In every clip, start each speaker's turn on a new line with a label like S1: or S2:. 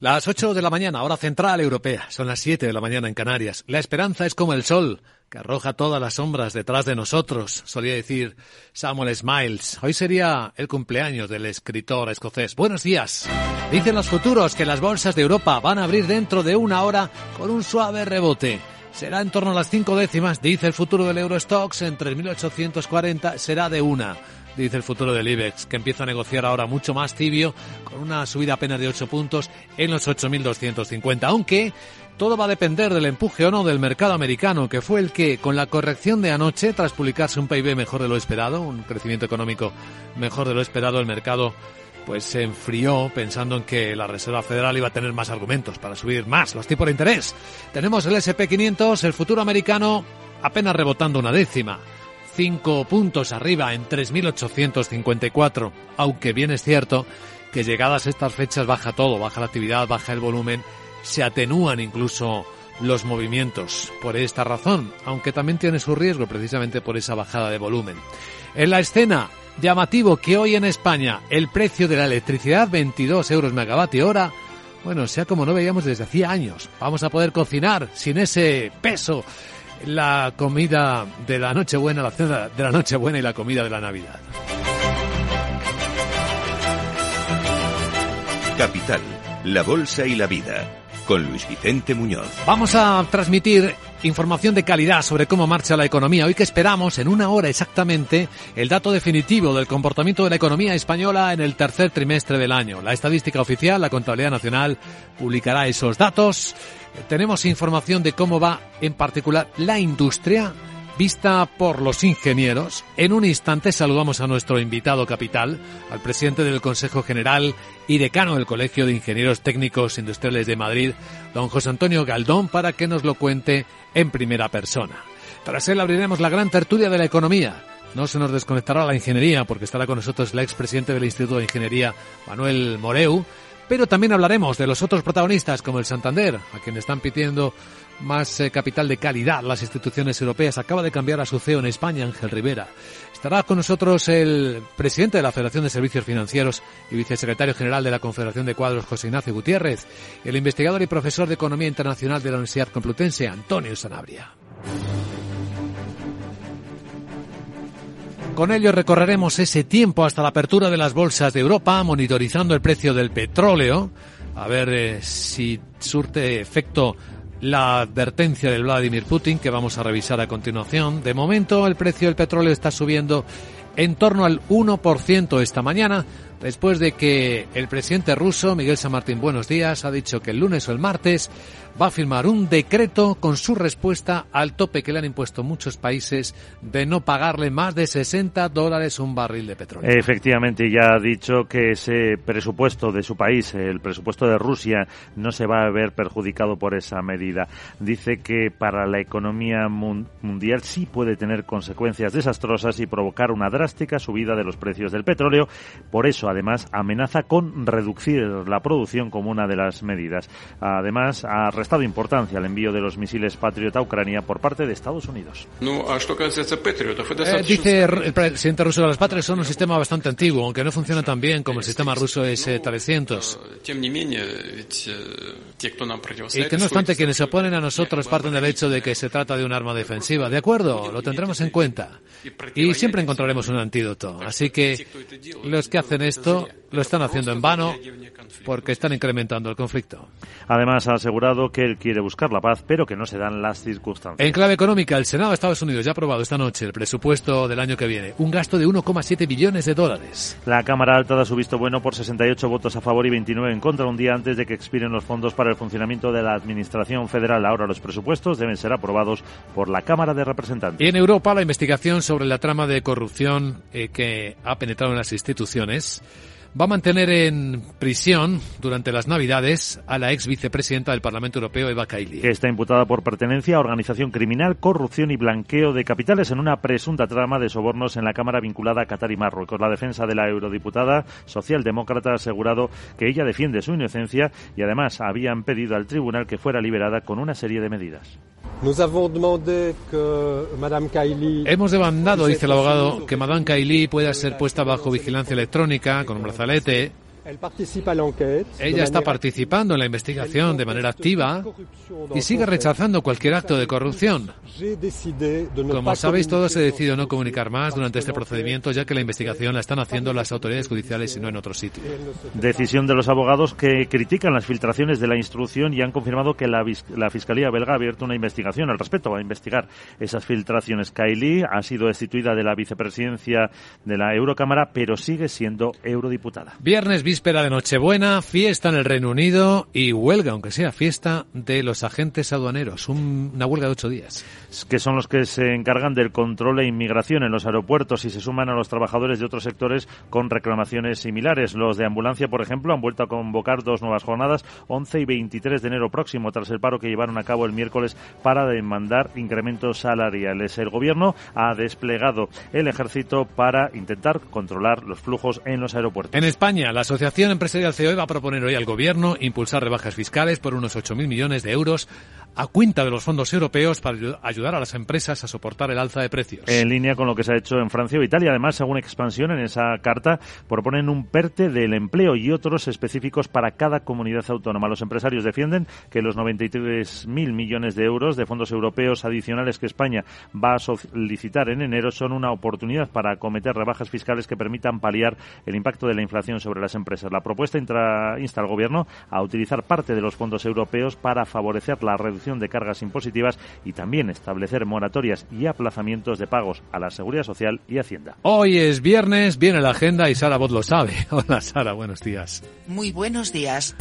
S1: Las 8 de la mañana, hora central europea. Son las 7 de la mañana en Canarias. La esperanza es como el sol, que arroja todas las sombras detrás de nosotros, solía decir Samuel Smiles. Hoy sería el cumpleaños del escritor escocés. Buenos días. Dicen los futuros que las bolsas de Europa van a abrir dentro de una hora con un suave rebote. Será en torno a las cinco décimas, dice el futuro del Eurostox, en 3.840 será de una dice el futuro del IBEX, que empieza a negociar ahora mucho más tibio, con una subida apenas de 8 puntos en los 8.250. Aunque todo va a depender del empuje o no del mercado americano, que fue el que, con la corrección de anoche, tras publicarse un PIB mejor de lo esperado, un crecimiento económico mejor de lo esperado, el mercado pues se enfrió pensando en que la Reserva Federal iba a tener más argumentos para subir más los tipos de interés. Tenemos el SP500, el futuro americano apenas rebotando una décima cinco puntos arriba en 3.854, aunque bien es cierto que llegadas estas fechas baja todo, baja la actividad, baja el volumen, se atenúan incluso los movimientos por esta razón, aunque también tiene su riesgo precisamente por esa bajada de volumen. En la escena, llamativo que hoy en España el precio de la electricidad 22 euros megavatio hora, bueno, sea como no veíamos desde hacía años, vamos a poder cocinar sin ese peso la comida de la Nochebuena, la cena de la Nochebuena y la comida de la Navidad.
S2: Capital, la Bolsa y la Vida, con Luis Vicente Muñoz.
S1: Vamos a transmitir información de calidad sobre cómo marcha la economía. Hoy que esperamos, en una hora exactamente, el dato definitivo del comportamiento de la economía española en el tercer trimestre del año. La estadística oficial, la Contabilidad Nacional, publicará esos datos tenemos información de cómo va en particular la industria vista por los ingenieros. En un instante saludamos a nuestro invitado capital, al presidente del Consejo General y decano del Colegio de Ingenieros Técnicos Industriales de Madrid, don José Antonio Galdón, para que nos lo cuente en primera persona. Tras él abriremos la gran tertulia de la economía. No se nos desconectará la ingeniería porque estará con nosotros el expresidente del Instituto de Ingeniería, Manuel Moreu, pero también hablaremos de los otros protagonistas como el Santander, a quien están pidiendo más eh, capital de calidad las instituciones europeas. Acaba de cambiar a su CEO en España, Ángel Rivera. Estará con nosotros el presidente de la Federación de Servicios Financieros y vicesecretario general de la Confederación de Cuadros, José Ignacio Gutiérrez, el investigador y profesor de Economía Internacional de la Universidad Complutense, Antonio Sanabria. Con ello recorreremos ese tiempo hasta la apertura de las bolsas de Europa, monitorizando el precio del petróleo, a ver eh, si surte efecto la advertencia de Vladimir Putin que vamos a revisar a continuación. De momento el precio del petróleo está subiendo en torno al 1% esta mañana, después de que el presidente ruso, Miguel San Martín, buenos días, ha dicho que el lunes o el martes va a firmar un decreto con su respuesta al tope que le han impuesto muchos países de no pagarle más de 60 dólares un barril de petróleo.
S3: Efectivamente, ya ha dicho que ese presupuesto de su país, el presupuesto de Rusia, no se va a ver perjudicado por esa medida. Dice que para la economía mundial sí puede tener consecuencias desastrosas y provocar una drástica subida de los precios del petróleo. Por eso, además, amenaza con reducir la producción como una de las medidas. Además, ha prestado importancia al envío de los misiles Patriot a Ucrania por parte de Estados Unidos.
S1: Eh, dice el presidente ruso que los Patriot son un sistema bastante antiguo, aunque no funciona tan bien como el sistema ruso S-300. Y que no obstante quienes se oponen a nosotros parten del hecho de que se trata de un arma defensiva. De acuerdo, lo tendremos en cuenta. Y siempre encontraremos un antídoto. Así que los que hacen esto lo están haciendo en vano porque están incrementando el conflicto.
S3: Además ha asegurado que que él quiere buscar la paz, pero que no se dan las circunstancias.
S1: En clave económica, el Senado de Estados Unidos ya ha aprobado esta noche el presupuesto del año que viene, un gasto de 1,7 billones de dólares.
S3: La Cámara Alta da su visto bueno por 68 votos a favor y 29 en contra, un día antes de que expiren los fondos para el funcionamiento de la Administración Federal. Ahora los presupuestos deben ser aprobados por la Cámara de Representantes.
S1: Y en Europa, la investigación sobre la trama de corrupción eh, que ha penetrado en las instituciones va a mantener en prisión durante las Navidades a la ex vicepresidenta del Parlamento Europeo, Eva Kaili.
S3: Que está imputada por pertenencia a organización criminal, corrupción y blanqueo de capitales en una presunta trama de sobornos en la Cámara vinculada a Qatar y Marruecos. La defensa de la eurodiputada socialdemócrata ha asegurado que ella defiende su inocencia y además habían pedido al tribunal que fuera liberada con una serie de medidas.
S1: Hemos demandado, dice el abogado, que Madame Kaili pueda ser puesta bajo vigilancia electrónica con un brazalete Ella está participando en la investigación de manera activa y sigue rechazando cualquier acto de corrupción. Como sabéis, todos he decidido no comunicar más durante este procedimiento, ya que la investigación la están haciendo las autoridades judiciales y no en otro sitio.
S3: Decisión de los abogados que critican las filtraciones de la instrucción y han confirmado que la, la Fiscalía belga ha abierto una investigación al respecto, va a investigar esas filtraciones. Kylie ha sido destituida de la vicepresidencia de la Eurocámara, pero sigue siendo eurodiputada.
S1: Viernes víspera de Nochebuena, fiesta en el Reino Unido y huelga, aunque sea fiesta, de los agentes aduaneros. una huelga de ocho días.
S3: Que son los que se encargan del control e inmigración en los aeropuertos y se suman a los trabajadores de otros sectores con reclamaciones similares. Los de ambulancia, por ejemplo, han vuelto a convocar dos nuevas jornadas, 11 y 23 de enero próximo, tras el paro que llevaron a cabo el miércoles para demandar incrementos salariales. El gobierno ha desplegado el ejército para intentar controlar los flujos en los aeropuertos.
S1: En España, la Asociación Empresarial COE va a proponer hoy al Gobierno impulsar rebajas fiscales por unos 8.000 millones de euros a cuenta de los fondos europeos para ayudar a las empresas a soportar el alza de precios.
S3: En línea con lo que se ha hecho en Francia o Italia. Además, según expansión en esa carta, proponen un PERTE del empleo y otros específicos para cada comunidad autónoma. Los empresarios defienden que los 93.000 millones de euros de fondos europeos adicionales que España va a solicitar en enero son una oportunidad para acometer rebajas fiscales que permitan paliar el impacto de la inflación sobre las empresas. La propuesta insta al Gobierno a utilizar parte de los fondos europeos para favorecer la reducción de cargas impositivas y también establecer moratorias y aplazamientos de pagos a la Seguridad Social y Hacienda.
S1: Hoy es viernes, viene la agenda y Sara Bot lo sabe. Hola Sara, buenos días.
S4: Muy buenos días.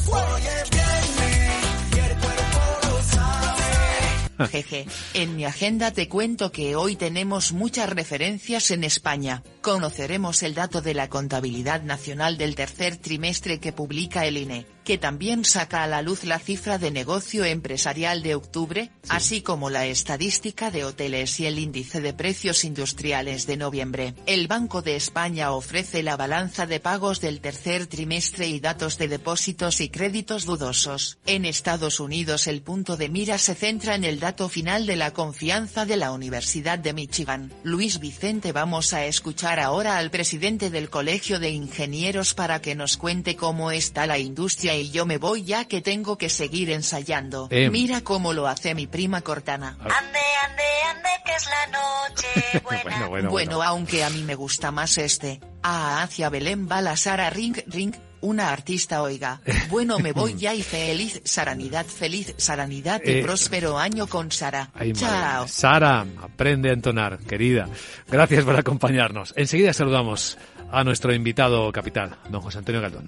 S4: Jeje, en mi agenda te cuento que hoy tenemos muchas referencias en España. Conoceremos el dato de la contabilidad nacional del tercer trimestre que publica el INE que también saca a la luz la cifra de negocio empresarial de octubre, así como la estadística de hoteles y el índice de precios industriales de noviembre. El Banco de España ofrece la balanza de pagos del tercer trimestre y datos de depósitos y créditos dudosos. En Estados Unidos el punto de mira se centra en el dato final de la confianza de la Universidad de Michigan. Luis Vicente vamos a escuchar ahora al presidente del Colegio de Ingenieros para que nos cuente cómo está la industria y yo me voy ya que tengo que seguir ensayando.
S1: Eh.
S4: Mira cómo lo hace mi prima Cortana.
S5: Ande, ande, ande, que es la noche buena.
S1: bueno, bueno,
S4: Bueno, aunque a mí me gusta más este. Ah, hacia Belén va la Sara Ring Ring, una artista oiga. Bueno, me voy ya y feliz Saranidad, feliz Saranidad y
S1: Eh.
S4: próspero año con Sara.
S1: Ay,
S4: Chao.
S1: Sara, aprende a entonar, querida. Gracias por acompañarnos. Enseguida saludamos a nuestro invitado capital, don José Antonio Galdón.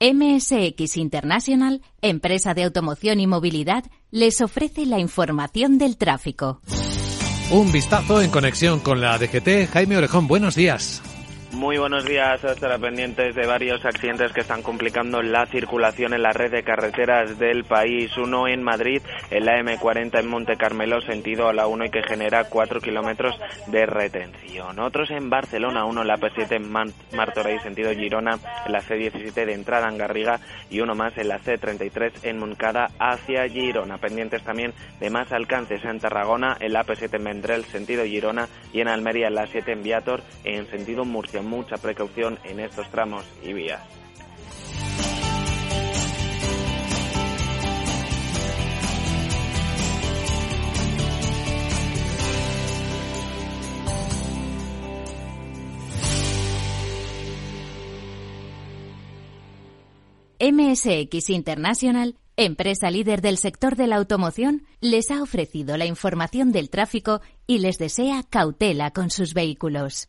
S6: MSX International, empresa de automoción y movilidad, les ofrece la información del tráfico.
S1: Un vistazo en conexión con la DGT. Jaime Orejón, buenos días.
S7: Muy buenos días, estará pendientes de varios accidentes que están complicando la circulación en la red de carreteras del país. Uno en Madrid, en la M40 en Monte Carmelo, sentido a la 1 y que genera 4 kilómetros de retención. Otros en Barcelona, uno en la P7 en Martorell, sentido Girona, en la C17 de entrada en Garriga y uno más en la C33 en Moncada hacia Girona. Pendientes también de más alcances en Tarragona, en la P7 en Vendrell, sentido Girona y en Almería, en la 7 en Viator, en sentido Murcia. Mucha precaución en estos tramos y vías.
S6: MSX International, empresa líder del sector de la automoción, les ha ofrecido la información del tráfico y les desea cautela con sus vehículos.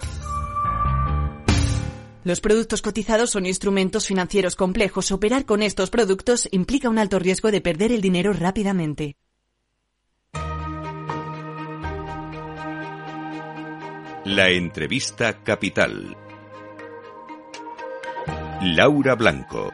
S8: Los productos cotizados son instrumentos financieros complejos. Operar con estos productos implica un alto riesgo de perder el dinero rápidamente.
S2: La entrevista capital. Laura Blanco.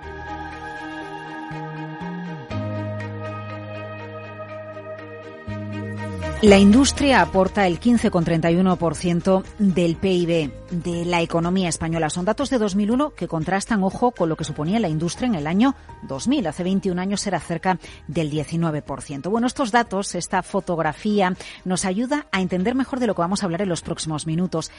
S9: La industria aporta el 15,31% del PIB de la economía española. Son datos de 2001 que contrastan, ojo, con lo que suponía la industria en el año 2000. Hace 21 años era cerca del 19%. Bueno, estos datos, esta fotografía, nos ayuda a entender mejor de lo que vamos a hablar en los próximos minutos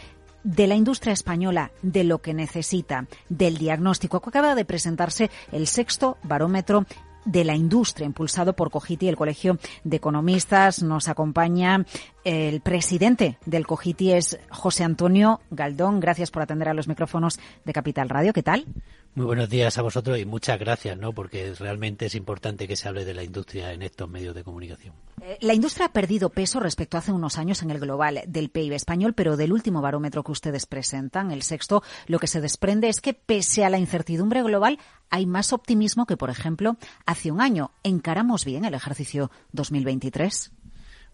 S9: de la industria española, de lo que necesita, del diagnóstico. Acaba de presentarse el sexto barómetro de la industria, impulsado por Cogiti, el Colegio de Economistas. Nos acompaña el presidente del Cogiti, es José Antonio Galdón. Gracias por atender a los micrófonos de Capital Radio. ¿Qué tal?
S10: Muy buenos días a vosotros y muchas gracias, ¿no? Porque realmente es importante que se hable de la industria en estos medios de comunicación.
S9: Eh, la industria ha perdido peso respecto a hace unos años en el global del PIB español, pero del último barómetro que ustedes presentan, el sexto, lo que se desprende es que pese a la incertidumbre global hay más optimismo que, por ejemplo, hace un año. ¿Encaramos bien el ejercicio 2023?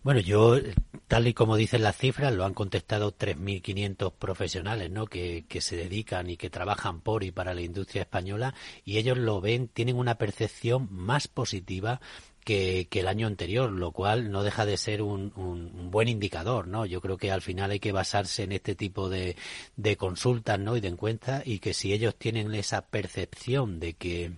S10: Bueno, yo, tal y como dicen las cifras, lo han contestado 3.500 profesionales, ¿no? Que, que, se dedican y que trabajan por y para la industria española y ellos lo ven, tienen una percepción más positiva que, que, el año anterior, lo cual no deja de ser un, un, un, buen indicador, ¿no? Yo creo que al final hay que basarse en este tipo de, de consultas, ¿no? Y de encuestas y que si ellos tienen esa percepción de que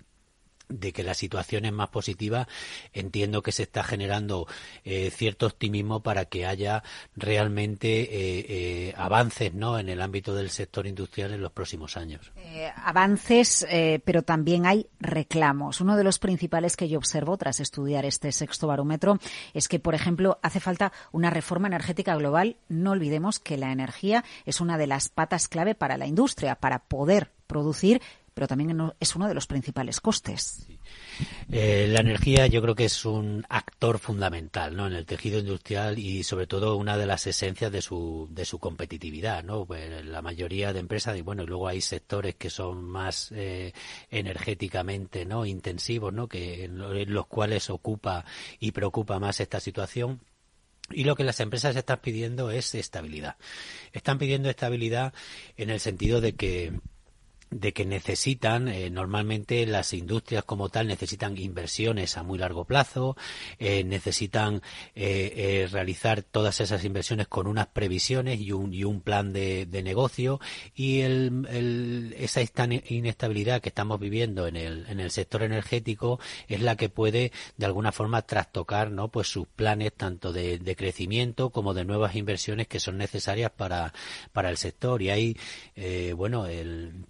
S10: de que la situación es más positiva, entiendo que se está generando eh, cierto optimismo para que haya realmente eh, eh, avances ¿no? en el ámbito del sector industrial en los próximos años.
S9: Avances, pero también hay reclamos. Uno de los principales que yo observo tras estudiar este sexto barómetro es que, por ejemplo, hace falta una reforma energética global. No olvidemos que la energía es una de las patas clave para la industria, para poder producir pero también es uno de los principales costes.
S10: Eh, la energía yo creo que es un actor fundamental ¿no? en el tejido industrial y sobre todo una de las esencias de su, de su competitividad. ¿no? Pues la mayoría de empresas, y bueno, y luego hay sectores que son más eh, energéticamente ¿no? intensivos, ¿no? que en los cuales ocupa y preocupa más esta situación. Y lo que las empresas están pidiendo es estabilidad. Están pidiendo estabilidad en el sentido de que de que necesitan eh, normalmente las industrias como tal necesitan inversiones a muy largo plazo eh, necesitan eh, eh, realizar todas esas inversiones con unas previsiones y un, y un plan de, de negocio. Y el, el, esa inestabilidad que estamos viviendo en el, en el sector energético es la que puede de alguna forma trastocar no pues sus planes tanto de, de crecimiento como de nuevas inversiones que son necesarias para para el sector. Y eh, bueno el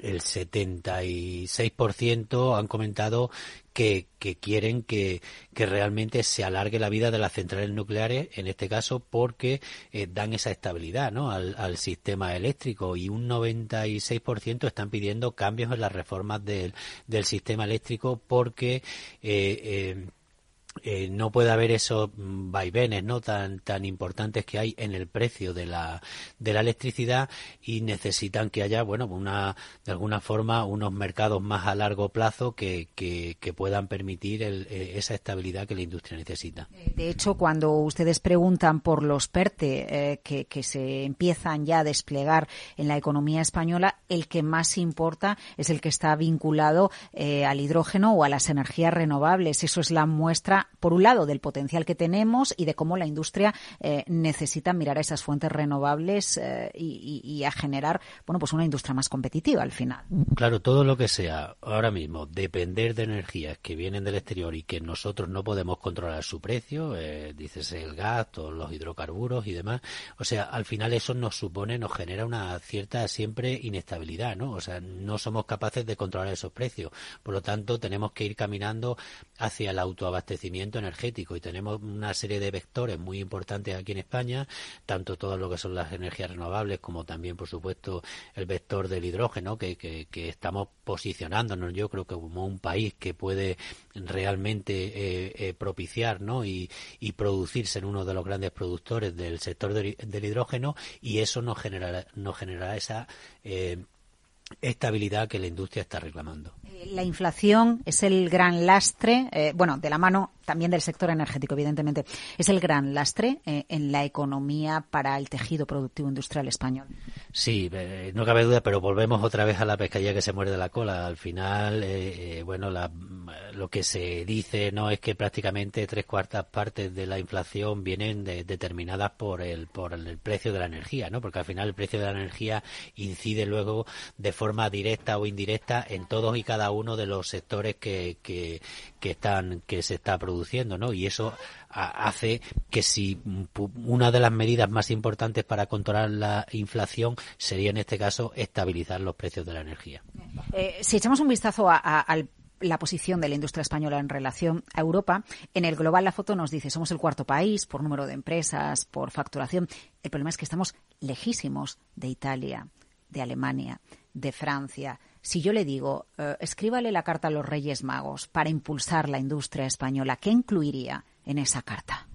S10: el 76% han comentado que, que quieren que, realmente se alargue la vida de las centrales nucleares, en este caso porque eh, dan esa estabilidad ¿no? al, al, sistema eléctrico y un 96% están pidiendo cambios en las reformas del, del sistema eléctrico porque eh, eh, eh, no puede haber esos vaivenes no tan tan importantes que hay en el precio de la de la electricidad y necesitan que haya bueno una de alguna forma unos mercados más a largo plazo que, que, puedan permitir el, eh, esa estabilidad que la industria necesita.
S9: De hecho cuando ustedes preguntan por los PERTE eh, que, que se empiezan ya a desplegar en la economía española el que más importa es el que está vinculado eh, al hidrógeno o a las energías renovables. Eso es la muestra por un lado, del potencial que tenemos y de cómo la industria eh, necesita mirar a esas fuentes renovables eh, y, a generar, bueno, pues una industria más competitiva al final.
S10: Claro, todo lo que sea ahora mismo depender de energías que vienen del exterior y que nosotros no podemos controlar su precio, eh, dices el gas, todos los hidrocarburos y demás, o sea, al final eso nos supone, nos genera una cierta siempre inestabilidad, ¿no? O sea, no somos capaces de controlar esos precios. Por lo tanto, tenemos que ir caminando hacia el autoabastecimiento energético y tenemos una serie de vectores muy importantes aquí en España, tanto todo lo que son las energías renovables como también, por supuesto, el vector del hidrógeno que, que, estamos posicionándonos, yo creo que como un país que puede realmente eh, eh, propiciar ¿no? y, y, producirse en uno de los grandes productores del sector del, hidrógeno y eso nos generará, nos generará esa eh, estabilidad que la industria está reclamando.
S9: La inflación es el gran lastre, bueno, de la mano también del sector energético, evidentemente, es el gran lastre eh, en la economía para el tejido productivo industrial español.
S10: Sí, eh, no cabe duda, pero volvemos otra vez a la pescadilla que se muerde la cola. Al final, eh, bueno, lo que se dice no es que prácticamente tres cuartas partes de la inflación vienen determinadas por el por el precio de la energía, ¿no? Porque al final el precio de la energía incide luego de forma directa o indirecta en todos y cada uno de los sectores que, que, están que se está produciendo ¿no? Y eso hace que si una de las medidas más importantes para controlar la inflación sería en este caso estabilizar los precios de la energía.
S9: Eh, si echamos un vistazo a, la posición de la industria española en relación a Europa. En el global la foto nos dice somos el cuarto país por número de empresas, por facturación. El problema es que estamos lejísimos de Italia, de Alemania, de Francia, si yo le digo, eh, escríbale la carta a los Reyes Magos para impulsar la industria española, ¿qué incluiría en esa carta?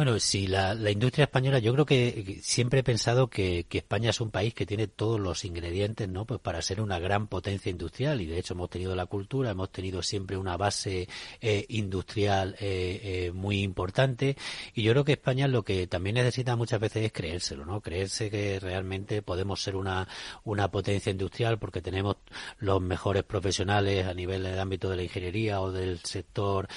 S10: Bueno, sí, la, industria española, yo creo que siempre he pensado que, España es un país que tiene todos los ingredientes, ¿no? Pues para ser una gran potencia industrial y de hecho hemos tenido la cultura, hemos tenido siempre una base eh, industrial eh, eh, muy importante y yo creo que España lo que también necesita muchas veces es creérselo, ¿no? Creerse que realmente podemos ser una, una potencia industrial porque tenemos los mejores profesionales a nivel del ámbito de la ingeniería o del sector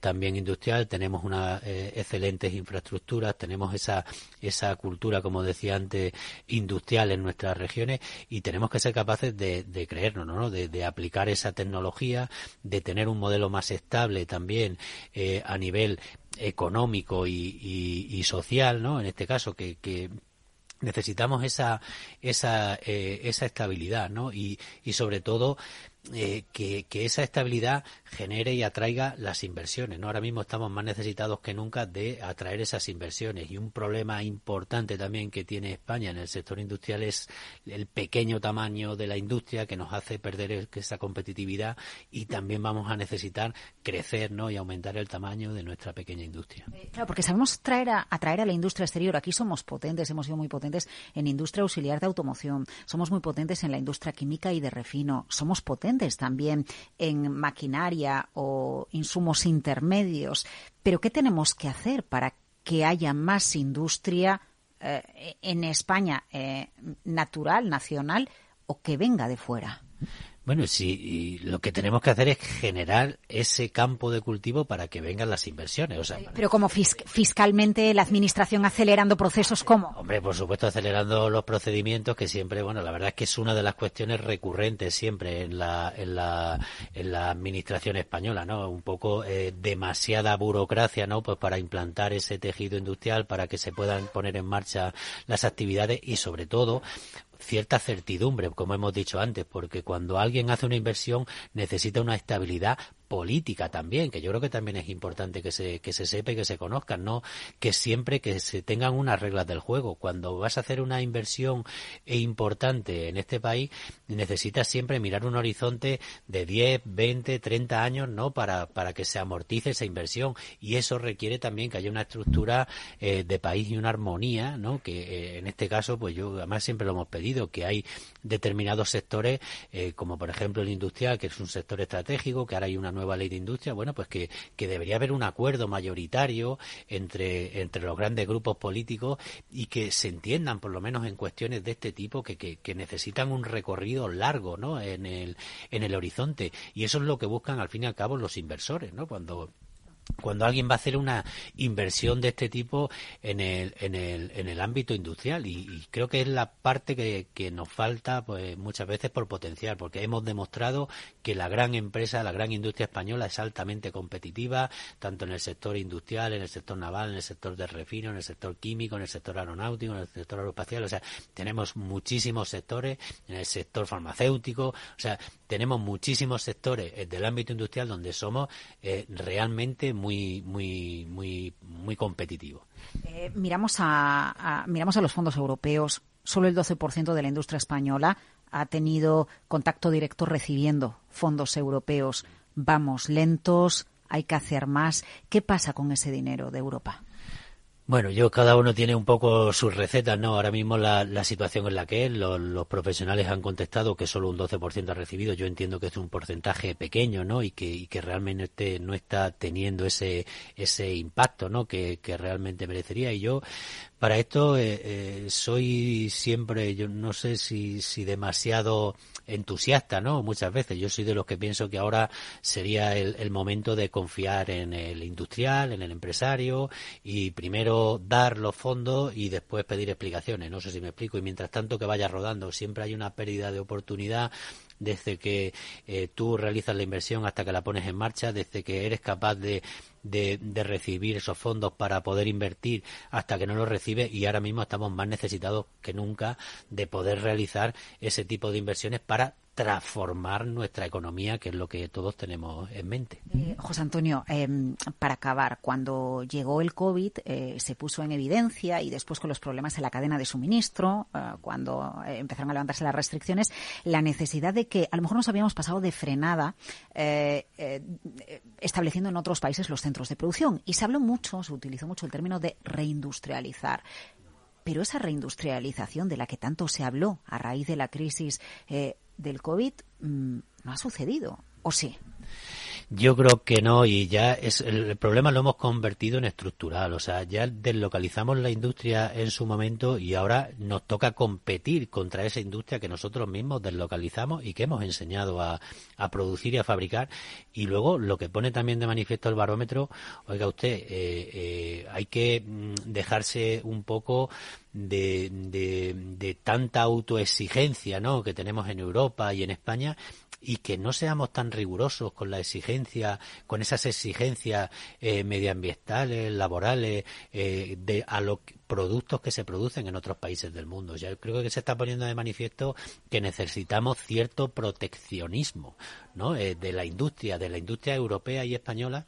S10: también industrial, tenemos una excelente infraestructuras, tenemos esa, esa cultura, como decía antes, industrial en nuestras regiones y tenemos que ser capaces de, de creernos, ¿no? De, aplicar esa tecnología, de tener un modelo más estable también eh, a nivel económico y, social, ¿no? En este caso, que, que necesitamos esa esa eh, esa estabilidad no y, y sobre todo eh, que, esa estabilidad genere y atraiga las inversiones. ¿no? Ahora mismo estamos más necesitados que nunca de atraer esas inversiones. Y un problema importante también que tiene España en el sector industrial es el pequeño tamaño de la industria que nos hace perder esa competitividad y también vamos a necesitar crecer ¿no? y aumentar el tamaño de nuestra pequeña industria.
S9: Eh, claro, porque sabemos traer a, atraer a la industria exterior. Aquí somos potentes, hemos sido muy potentes en industria auxiliar de automoción, somos muy potentes en la industria química y de refino, somos potentes también en maquinaria o insumos intermedios. Pero ¿qué tenemos que hacer para que haya más industria eh, en España eh, natural, nacional o que venga de fuera?
S10: Bueno, sí, lo que tenemos que hacer es generar ese campo de cultivo para que vengan las inversiones. O sea,
S9: Pero como fiscalmente la administración acelerando procesos, ¿cómo?
S10: Hombre, por supuesto, acelerando los procedimientos, que siempre, bueno, la verdad es que es una de las cuestiones recurrentes siempre en la, en la, en la administración española, ¿no? Un poco eh, demasiada burocracia, ¿no? Pues para implantar ese tejido industrial, para que se puedan poner en marcha las actividades y sobre todo cierta certidumbre, como hemos dicho antes, porque cuando alguien hace una inversión necesita una estabilidad política también, que yo creo que también es importante que se, que se sepa y que se conozcan, ¿no? Que siempre que se tengan unas reglas del juego. Cuando vas a hacer una inversión importante en este país, necesitas siempre mirar un horizonte de 10, 20, 30 años, ¿no? Para, para que se amortice esa inversión. Y eso requiere también que haya una estructura eh, de país y una armonía, ¿no? Que eh, en este caso, pues yo además siempre lo hemos pedido, que hay determinados sectores, eh, como por ejemplo el industrial, que es un sector estratégico, que ahora hay una nueva ley de industria, bueno, pues que, que debería haber un acuerdo mayoritario entre, entre los grandes grupos políticos y que se entiendan, por lo menos en cuestiones de este tipo, que, que, que necesitan un recorrido largo, ¿no? En el, en el horizonte. Y eso es lo que buscan, al fin y al cabo, los inversores, ¿no? Cuando cuando alguien va a hacer una inversión de este tipo en el, en el, en el ámbito industrial. Y, creo que es la parte que, nos falta pues muchas veces por potenciar porque hemos demostrado que la gran empresa la gran industria española es altamente competitiva tanto en el sector industrial en el sector naval en el sector de refino en el sector químico en el sector aeronáutico en el sector aeroespacial. O sea tenemos muchísimos sectores en el sector farmacéutico. O sea tenemos muchísimos sectores eh, del ámbito industrial donde somos eh, realmente muy, muy, muy, muy competitivos.
S9: Eh, miramos, a, miramos a los fondos europeos. Solo el 12% de la industria española ha tenido contacto directo recibiendo fondos europeos. Vamos lentos, hay que hacer más. ¿Qué pasa con ese dinero de Europa?
S10: Bueno, yo cada uno tiene un poco sus recetas, ¿no? Ahora mismo la, situación en la que es, los, profesionales han contestado que solo un 12% ha recibido. Yo entiendo que es un porcentaje pequeño, ¿no? Y que, y que realmente no está teniendo ese, ese impacto, ¿no? Que, que realmente merecería. Y yo para esto eh, eh, soy siempre, yo no sé si, si demasiado entusiasta, ¿no? Muchas veces. Yo soy de los que pienso que ahora sería el, el, momento de confiar en el industrial, en el empresario y primero dar los fondos y después pedir explicaciones. No sé si me explico. Y mientras tanto que vaya rodando, siempre hay una pérdida de oportunidad desde que eh, tú realizas la inversión hasta que la pones en marcha, desde que eres capaz de, de, de, recibir esos fondos para poder invertir hasta que no los recibe y ahora mismo estamos más necesitados que nunca de poder realizar ese tipo de inversiones para transformar nuestra economía, que es lo que todos tenemos en mente.
S9: Eh, José Antonio, em, para acabar, cuando llegó el COVID eh, se puso en evidencia y después con los problemas en la cadena de suministro, eh, cuando empezaron a levantarse las restricciones, la necesidad de que a lo mejor nos habíamos pasado de frenada estableciendo en otros países los centros de producción. Y se habló mucho, se utilizó mucho el término de reindustrializar. Pero esa reindustrialización de la que tanto se habló a raíz de la crisis del COVID mm, no ha sucedido, ¿o sí?
S10: Yo creo que no y ya es el problema lo hemos convertido en estructural, o sea, ya deslocalizamos la industria en su momento y ahora nos toca competir contra esa industria que nosotros mismos deslocalizamos y que hemos enseñado a, a producir y a fabricar. Y luego lo que pone también de manifiesto el barómetro, oiga usted, eh, eh, hay que mm, dejarse un poco de, de, tanta autoexigencia ¿no? que tenemos en Europa y en España y que no seamos tan rigurosos con la exigencia, con esas exigencias eh, medioambientales, laborales, eh, de a los productos que se producen en otros países del mundo. Ya creo que se está poniendo de manifiesto que necesitamos cierto proteccionismo, ¿no? Eh, de la industria, de la industria europea y española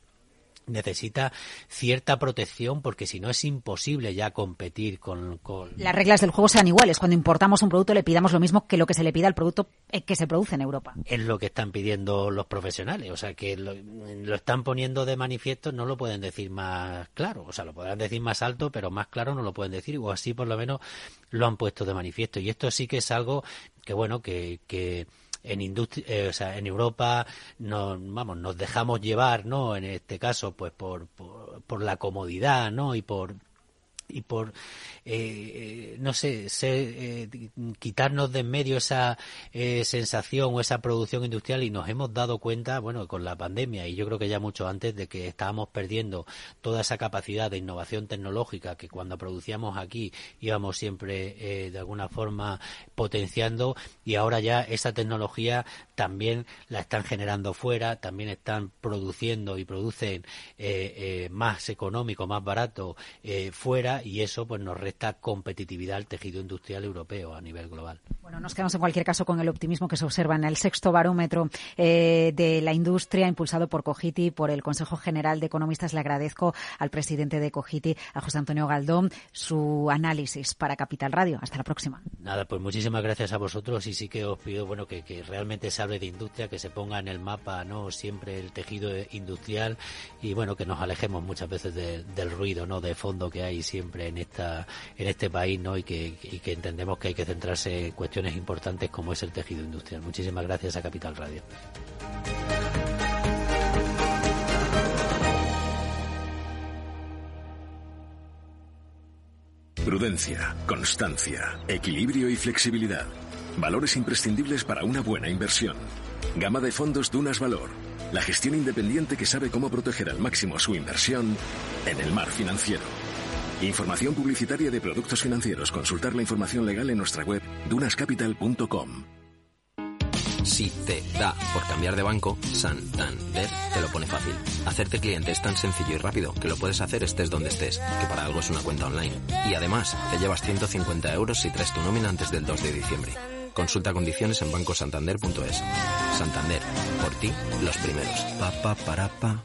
S10: necesita cierta protección porque si no es imposible ya competir con,
S9: Las reglas del juego sean iguales. Cuando importamos un producto le pidamos lo mismo que lo que se le pida al producto eh, que se produce en Europa.
S10: Es lo que están pidiendo los profesionales. O sea, que lo, están poniendo de manifiesto, no lo pueden decir más claro. O sea, lo podrán decir más alto, pero más claro no lo pueden decir. O así por lo menos lo han puesto de manifiesto. Y esto sí que es algo que, bueno, que... que en industria, eh, o sea, en Europa nos, vamos, nos dejamos llevar, ¿no? En este caso, pues por, por, por la comodidad, ¿no? Y por y por eh, no sé eh, quitarnos de en medio esa eh, sensación o esa producción industrial y nos hemos dado cuenta bueno con la pandemia y yo creo que ya mucho antes de que estábamos perdiendo toda esa capacidad de innovación tecnológica que cuando producíamos aquí íbamos siempre de alguna forma potenciando y ahora ya esa tecnología también la están generando fuera también están produciendo y producen más económico más barato fuera y eso pues nos resta competitividad al tejido industrial europeo a nivel global.
S9: Bueno, nos quedamos en cualquier caso con el optimismo que se observa en el sexto barómetro eh, de la industria impulsado por Cogiti, por el Consejo General de Economistas. Le agradezco al presidente de Cogiti, a José Antonio Galdón, su análisis para Capital Radio. Hasta la próxima.
S10: Nada, pues muchísimas gracias a vosotros y sí que os pido bueno que, realmente se hable de industria, que se ponga en el mapa no siempre el tejido industrial y bueno que nos alejemos muchas veces del ruido no de fondo que hay siempre en esta en este país ¿no? y, que, que entendemos que hay que centrarse en cuestiones importantes como es el tejido industrial. Muchísimas gracias a Capital Radio.
S11: Prudencia, constancia, equilibrio y flexibilidad. Valores imprescindibles para una buena inversión. Gama de fondos Dunas Valor La gestión independiente que sabe cómo proteger al máximo su inversión en el mar financiero. Información publicitaria de productos financieros. Consultar la información legal en nuestra web dunascapital.com.
S12: Si te da por cambiar de banco, Santander te lo pone fácil. Hacerte cliente es tan sencillo y rápido que lo puedes hacer estés donde estés, que para algo es una cuenta online. Y además, te llevas 150 euros si traes tu nómina antes del 2 de diciembre. Consulta condiciones en bancosantander.es. Santander, por ti, los primeros. Pa, pa, para, pa.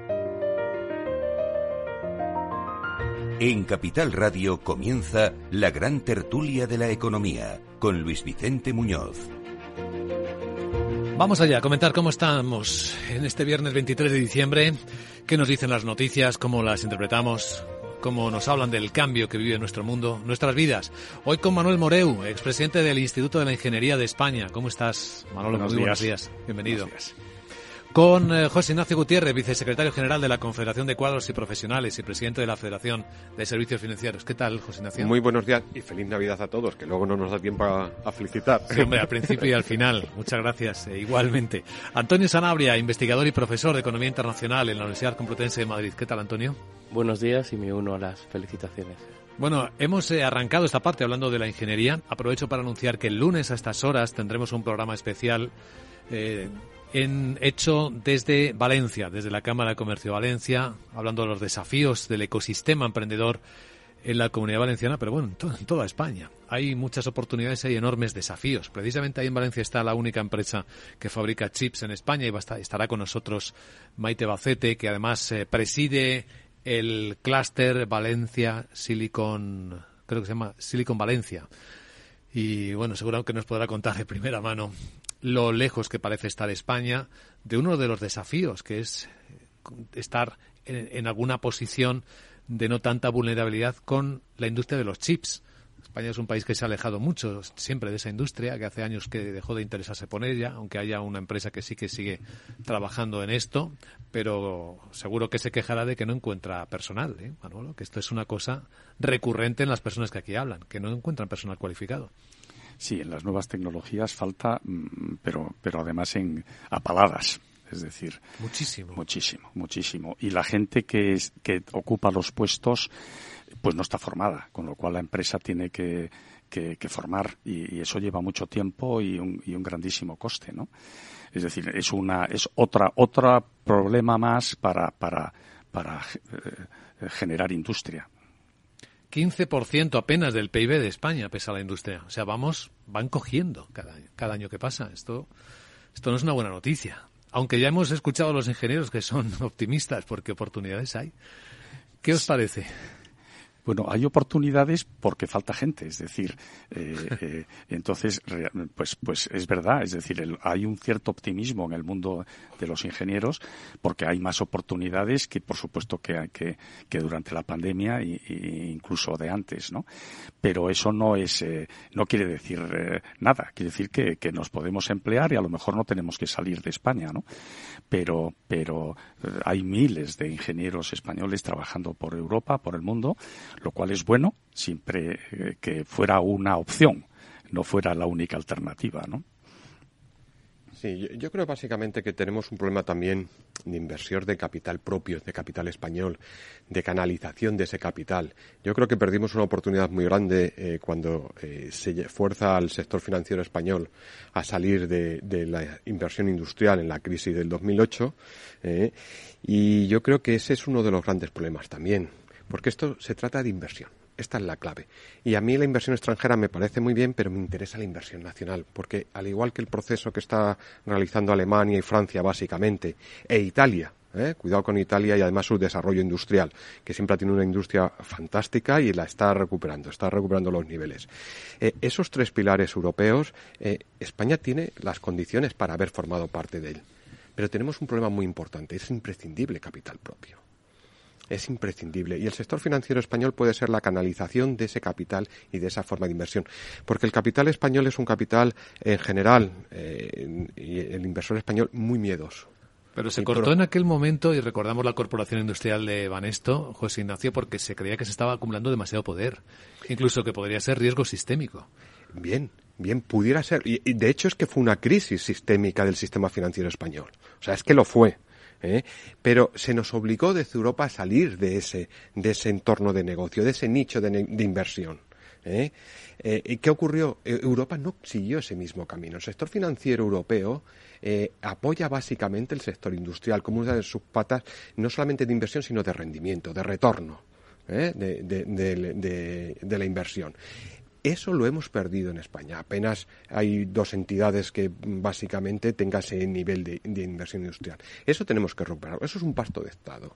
S2: En Capital Radio comienza la gran tertulia de la economía con Luis Vicente Muñoz.
S1: Vamos allá a comentar cómo estamos en este viernes 23 de diciembre, qué nos dicen las noticias, cómo las interpretamos, cómo nos hablan del cambio que vive nuestro mundo, nuestras vidas. Hoy con Manuel Moreu, expresidente del Instituto de la Ingeniería de España. ¿Cómo estás, Manuel?
S13: Buenos
S1: Muy
S13: días.
S1: buenos días. Bienvenido. Con eh, José Ignacio Gutiérrez, vicesecretario general de la Confederación de Cuadros y Profesionales y presidente de la Federación de Servicios Financieros. ¿Qué tal, José Ignacio?
S13: Muy buenos días y feliz Navidad a todos, que luego no nos da tiempo a, a felicitar.
S1: Sí, hombre, al principio y al final. Muchas gracias, eh, igualmente. Antonio Sanabria, investigador y profesor de Economía Internacional en la Universidad Complutense de Madrid. ¿Qué tal, Antonio?
S14: Buenos días y me uno a las felicitaciones.
S1: Bueno, hemos eh, arrancado esta parte hablando de la ingeniería. Aprovecho para anunciar que el lunes a estas horas tendremos un programa especial eh, en, hecho desde Valencia, desde la Cámara de Comercio de Valencia, hablando de los desafíos del ecosistema emprendedor en la comunidad valenciana, pero bueno, en, to- en toda España. Hay muchas oportunidades, hay enormes desafíos. Precisamente ahí en Valencia está la única empresa que fabrica chips en España y va estar- estará con nosotros Maite Bacete, que además eh, preside el clúster Valencia Silicon, creo que se llama Silicon Valencia. Y bueno, seguro que nos podrá contar de primera mano lo lejos que parece estar España de uno de los desafíos, que es estar en, en alguna posición de no tanta vulnerabilidad con la industria de los chips. España es un país que se ha alejado mucho siempre de esa industria, que hace años que dejó de interesarse por ella, aunque haya una empresa que sí que sigue trabajando en esto, pero seguro que se quejará de que no encuentra personal, ¿eh, Manolo? Que esto es una cosa recurrente en las personas que aquí hablan, que no encuentran personal cualificado.
S15: Sí, en las nuevas tecnologías falta, mm, pero, pero además en a paladas. Es decir,
S1: Muchísimo.
S15: muchísimo, muchísimo. Y la gente que, es- que ocupa los puestos, pues no está formada, con lo cual la empresa tiene que, que, que formar y, y eso lleva mucho tiempo y un, y un grandísimo coste, ¿no? Es decir, es una, es otra, otra problema más para, para, para eh, generar industria.
S1: 15% apenas del PIB de España pesa la industria. O sea, vamos, van cogiendo cada, cada año que pasa. Esto, esto no es una buena noticia. Aunque ya hemos escuchado a los ingenieros que son optimistas porque oportunidades hay. ¿Qué os parece?
S15: Bueno, hay oportunidades porque falta gente, es decir, eh, eh, entonces, pues, pues es verdad, es decir, el- hay un cierto optimismo en el mundo de los ingenieros porque hay más oportunidades que, por supuesto, que, que, que durante la pandemia y incluso de antes, ¿no? Pero eso no es, eh, no quiere decir eh, nada, quiere decir que, que nos podemos emplear y a lo mejor no tenemos que salir de España, ¿no? Pero, pero eh, hay miles de ingenieros españoles trabajando por Europa, por el mundo, lo cual es bueno siempre eh, que fuera una opción, no fuera la única alternativa, ¿no?
S13: Sí, yo, creo básicamente que tenemos un problema también de inversión de capital propio, de capital español, de canalización de ese capital. Yo creo que perdimos una oportunidad muy grande eh, cuando eh, se fuerza al sector financiero español a salir de, de la inversión industrial en la crisis del 2008. eh, y yo creo que ese es uno de los grandes problemas también, porque esto se trata de inversión. esta es la clave. Y a mí la inversión extranjera me parece muy bien, pero me interesa la inversión nacional, porque al igual que el proceso que está realizando Alemania y Francia básicamente, e Italia, ¿eh? cuidado con Italia y además su desarrollo industrial, que siempre ha tenido una industria fantástica y la está recuperando, está recuperando los niveles. Eh, esos tres pilares europeos, eh, España tiene las condiciones para haber formado parte de él. Pero tenemos un problema muy importante, es imprescindible capital propio es imprescindible y el sector financiero español puede ser la canalización de ese capital y de esa forma de inversión. Porque el capital español es un capital en general y el inversor español muy miedoso.
S1: Pero se cortó en aquel momento, y recordamos la Corporación Industrial de Banesto, José Ignacio, porque se creía que se estaba acumulando demasiado poder, incluso que podría ser riesgo sistémico.
S13: Bien, bien, pudiera ser. Y, de hecho es que fue una crisis sistémica del sistema financiero español. O sea, es que lo fue. ¿Eh? Pero se nos obligó desde Europa a salir de ese, de ese entorno de negocio, de ese nicho de, inversión. ¿eh? Eh, ¿Y qué ocurrió? Europa no siguió ese mismo camino. El sector financiero europeo eh, apoya básicamente el sector industrial como una de sus patas, no solamente de inversión, sino de rendimiento, de retorno ¿eh? de, la inversión. Eso lo hemos perdido en España. Apenas hay dos entidades que básicamente tengan ese nivel de, inversión industrial. Eso tenemos que recuperar. Eso es un pasto de Estado.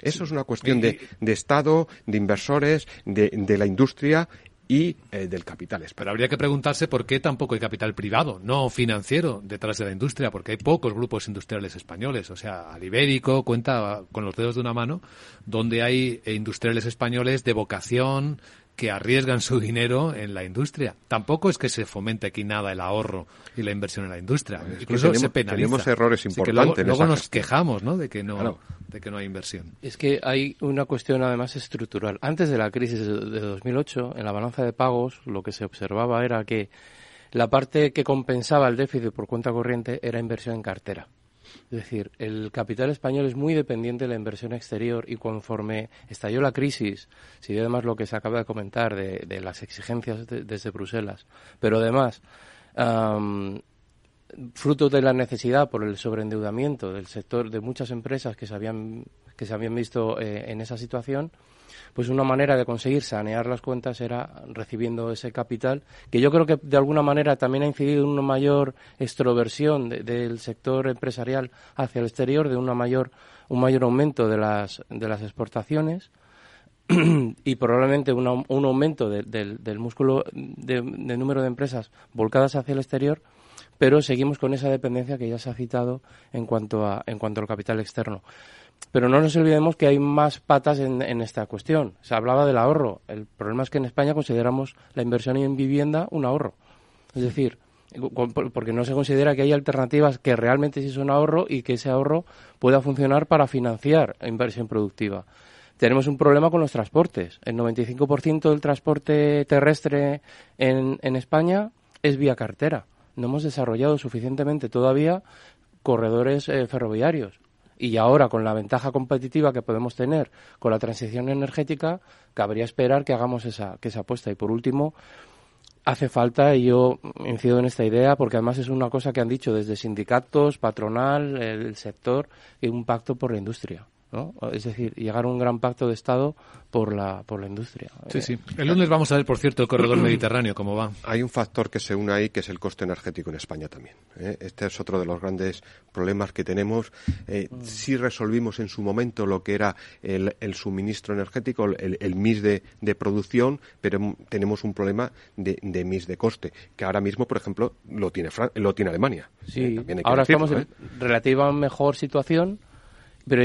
S13: Eso es una cuestión de, Estado, de inversores, de, la industria y eh, del capital
S1: Pero habría que preguntarse por qué tampoco hay capital privado, no financiero, detrás de la industria, porque hay pocos grupos industriales españoles. O sea, Alibérico cuenta con los dedos de una mano, donde hay eh, industriales españoles de vocación, que arriesgan su dinero en la industria. Tampoco es que se fomente aquí nada el ahorro y la inversión en la industria. Incluso se penaliza.
S13: Tenemos errores importantes.
S1: luego, nos quejamos ¿no? de, que no, de que no hay inversión.
S14: Es que hay una cuestión además estructural. Antes de la crisis de 2008, en la balanza de pagos, lo que se observaba era que la parte que compensaba el déficit por cuenta corriente era inversión en cartera. Es decir, el capital español es muy dependiente de la inversión exterior y conforme estalló la crisis, si ve además lo que se acaba de comentar de, las exigencias desde Bruselas, pero además, fruto de la necesidad por el sobreendeudamiento del sector de muchas empresas que se habían, que se habían visto eh, en esa situación, pues una manera de conseguir sanear las cuentas era recibiendo ese capital, que yo creo que de alguna manera también ha incidido en una mayor extroversión del sector empresarial hacia el exterior, de una mayor, un mayor aumento de las, de las exportaciones y probablemente un aumento del músculo de, de número de empresas volcadas hacia el exterior pero seguimos con esa dependencia que ya se ha citado en cuanto a en cuanto al capital externo. Pero no nos olvidemos que hay más patas en, esta cuestión. Se hablaba del ahorro. El problema es que en España consideramos la inversión en vivienda un ahorro. Es decir, porque no se considera que hay alternativas que realmente sí son ahorro y que ese ahorro pueda funcionar para financiar inversión productiva. Tenemos un problema con los transportes. El 95% del transporte terrestre en, en España es vía cartera. No hemos desarrollado suficientemente todavía corredores eh, ferroviarios y ahora con la ventaja competitiva que podemos tener con la transición energética, cabría esperar que hagamos esa, que esa apuesta. Y por último, hace falta, y yo incido en esta idea, porque además es una cosa que han dicho desde sindicatos, patronal, el sector, y un pacto por la industria. Es decir, llegar a un gran pacto de Estado por la, por la industria.
S1: Sí, sí. El lunes vamos a ver, por cierto, el corredor mediterráneo, cómo va.
S13: Hay un factor que se une ahí, que es el coste energético en España también. ¿eh? Este es otro de los grandes problemas que tenemos. Eh, si resolvimos en su momento lo que era el, suministro energético, el, el MIS de, producción, pero tenemos un problema de, de MIS de coste, que ahora mismo, por ejemplo, lo tiene, lo tiene Alemania.
S14: Sí, ¿eh? ahora estamos en relativa mejor situación pero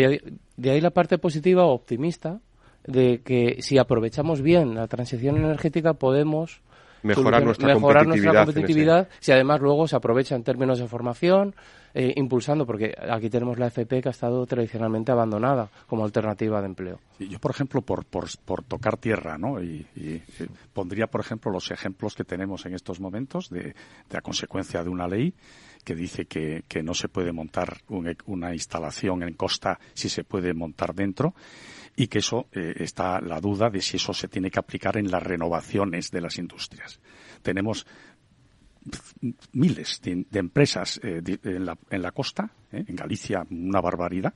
S14: de ahí la parte positiva o optimista de que si aprovechamos bien la transición energética podemos
S13: mejorar nuestra competitividad,
S14: si además luego se aprovecha en términos de formación, eh, impulsando, porque aquí tenemos la FP que ha estado tradicionalmente abandonada como alternativa de empleo.
S15: yo, por ejemplo, por, por, por tocar tierra, ¿no? Y, eh, pondría, por ejemplo, los ejemplos que tenemos en estos momentos de, de la consecuencia de una ley que dice que, que no se puede montar una instalación en costa si se puede montar dentro y que eso eh, está la duda de si eso se tiene que aplicar en las renovaciones de las industrias. Tenemos miles de, empresas eh, en, la, en, la, costa, eh, en Galicia una barbaridad,